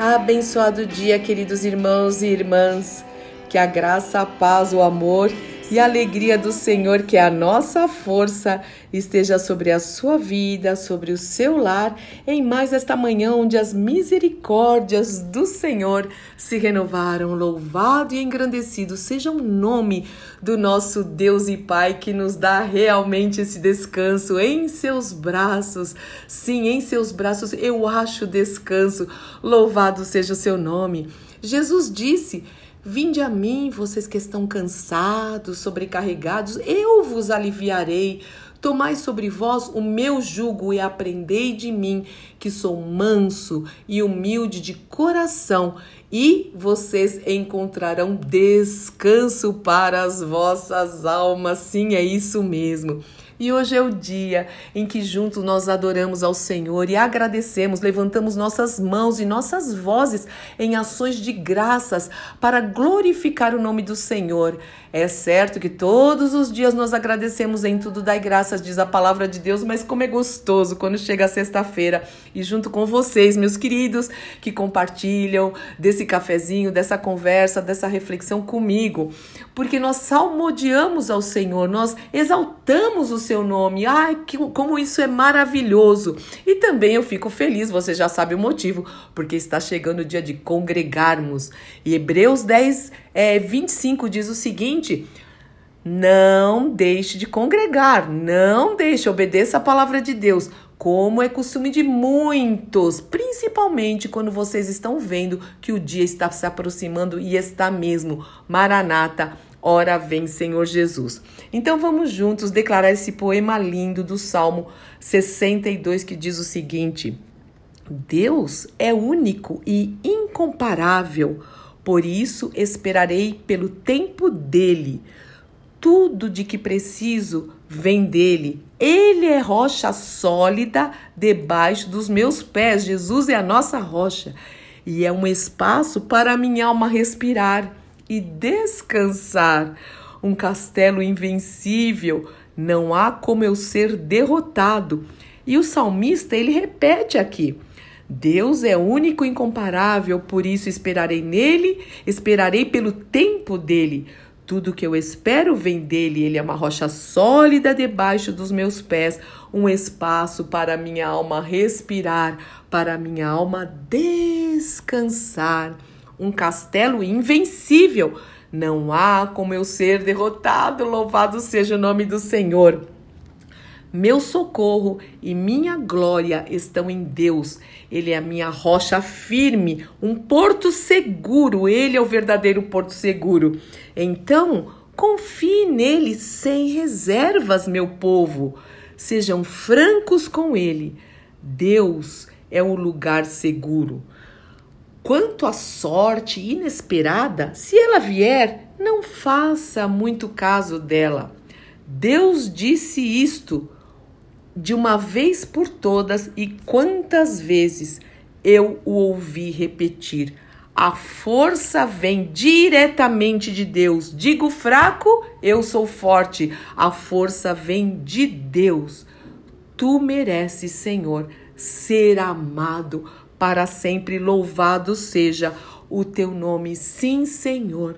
Abençoado dia, queridos irmãos e irmãs. Que a graça, a paz, o amor e a alegria do Senhor, que é a nossa força, esteja sobre a sua vida, sobre o seu lar, em mais esta manhã onde as misericórdias do Senhor se renovaram. Louvado e engrandecido seja o nome do nosso Deus e Pai que nos dá realmente esse descanso em seus braços. Sim, em seus braços eu acho descanso. Louvado seja o seu nome. Jesus disse Vinde a mim, vocês que estão cansados, sobrecarregados, eu vos aliviarei. Tomai sobre vós o meu jugo e aprendei de mim, que sou manso e humilde de coração, e vocês encontrarão descanso para as vossas almas. Sim, é isso mesmo. E hoje é o dia em que juntos nós adoramos ao Senhor e agradecemos, levantamos nossas mãos e nossas vozes em ações de graças para glorificar o nome do Senhor. É certo que todos os dias nós agradecemos em tudo, dai graças, diz a palavra de Deus, mas como é gostoso quando chega a sexta-feira e junto com vocês, meus queridos, que compartilham desse cafezinho, dessa conversa, dessa reflexão comigo, porque nós salmodiamos ao Senhor, nós exaltamos o seu nome. Ai, que, como isso é maravilhoso! E também eu fico feliz, você já sabe o motivo, porque está chegando o dia de congregarmos. E Hebreus 10, é, 25 diz o seguinte: não deixe de congregar, não deixe, obedeça a palavra de Deus, como é costume de muitos, principalmente quando vocês estão vendo que o dia está se aproximando e está mesmo. Maranata, ora vem Senhor Jesus. Então vamos juntos declarar esse poema lindo do Salmo 62 que diz o seguinte: Deus é único e incomparável por isso esperarei pelo tempo dele. Tudo de que preciso vem dele. Ele é rocha sólida debaixo dos meus pés. Jesus é a nossa rocha e é um espaço para a minha alma respirar e descansar. Um castelo invencível, não há como eu ser derrotado. E o salmista, ele repete aqui: Deus é único e incomparável, por isso esperarei nele, esperarei pelo tempo dele. Tudo que eu espero vem dele, ele é uma rocha sólida debaixo dos meus pés, um espaço para minha alma respirar, para minha alma descansar, um castelo invencível. Não há como eu ser derrotado, louvado seja o nome do Senhor. Meu socorro e minha glória estão em Deus. Ele é a minha rocha firme, um porto seguro. Ele é o verdadeiro porto seguro. Então, confie nele sem reservas, meu povo. Sejam francos com ele. Deus é um lugar seguro. Quanto à sorte inesperada, se ela vier, não faça muito caso dela. Deus disse isto de uma vez por todas e quantas vezes eu o ouvi repetir. A força vem diretamente de Deus. Digo fraco, eu sou forte. A força vem de Deus. Tu mereces, Senhor, ser amado para sempre. Louvado seja o teu nome. Sim, Senhor.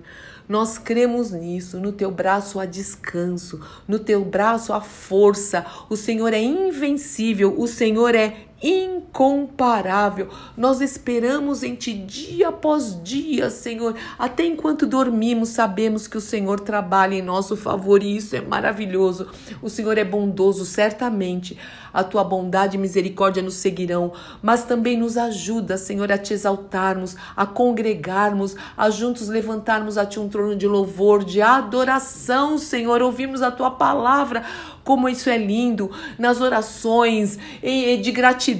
Nós cremos nisso. No teu braço há descanso, no teu braço há força. O Senhor é invencível, o Senhor é incomparável. Nós esperamos em Ti dia após dia, Senhor. Até enquanto dormimos, sabemos que o Senhor trabalha em nosso favor e isso é maravilhoso. O Senhor é bondoso, certamente. A Tua bondade e misericórdia nos seguirão, mas também nos ajuda, Senhor, a Te exaltarmos, a congregarmos, a juntos levantarmos a Ti um trono de louvor, de adoração, Senhor. Ouvimos a Tua palavra como isso é lindo nas orações, de gratidão,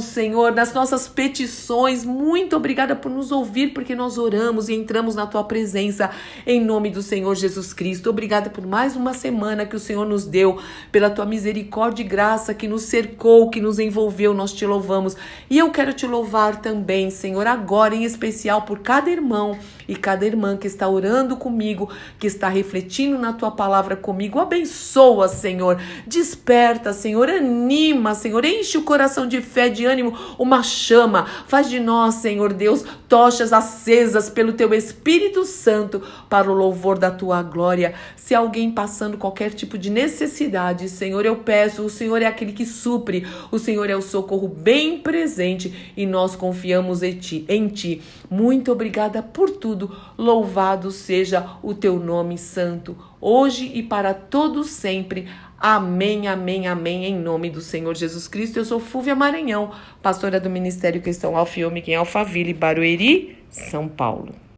Senhor, nas nossas petições. Muito obrigada por nos ouvir, porque nós oramos e entramos na tua presença em nome do Senhor Jesus Cristo. Obrigada por mais uma semana que o Senhor nos deu, pela tua misericórdia e graça que nos cercou, que nos envolveu. Nós te louvamos. E eu quero te louvar também, Senhor, agora em especial por cada irmão e cada irmã que está orando comigo, que está refletindo na tua palavra comigo. Abençoa, Senhor. Desperta, Senhor. Anima, Senhor. Enche o coração de fé, de ânimo, uma chama. Faz de nós, Senhor Deus, tochas acesas pelo teu Espírito Santo para o louvor da tua glória. Se alguém passando qualquer tipo de necessidade, Senhor, eu peço, o Senhor é aquele que supre, o Senhor é o socorro bem presente e nós confiamos em ti. Em ti. Muito obrigada por tudo. Louvado seja o teu nome santo, hoje e para todos sempre. Amém, amém, amém, em nome do Senhor Jesus Cristo. Eu sou Fúvia Maranhão, pastora do Ministério Cristão Alfiômica em Alphaville, Barueri, São Paulo.